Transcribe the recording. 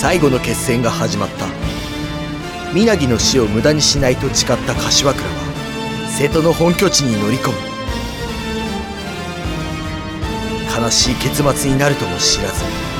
最後の決戦が始まった。皆木の死を無駄にしないと誓った柏倉は瀬戸の本拠地に乗り込む。悲しい結末になるとも知らず。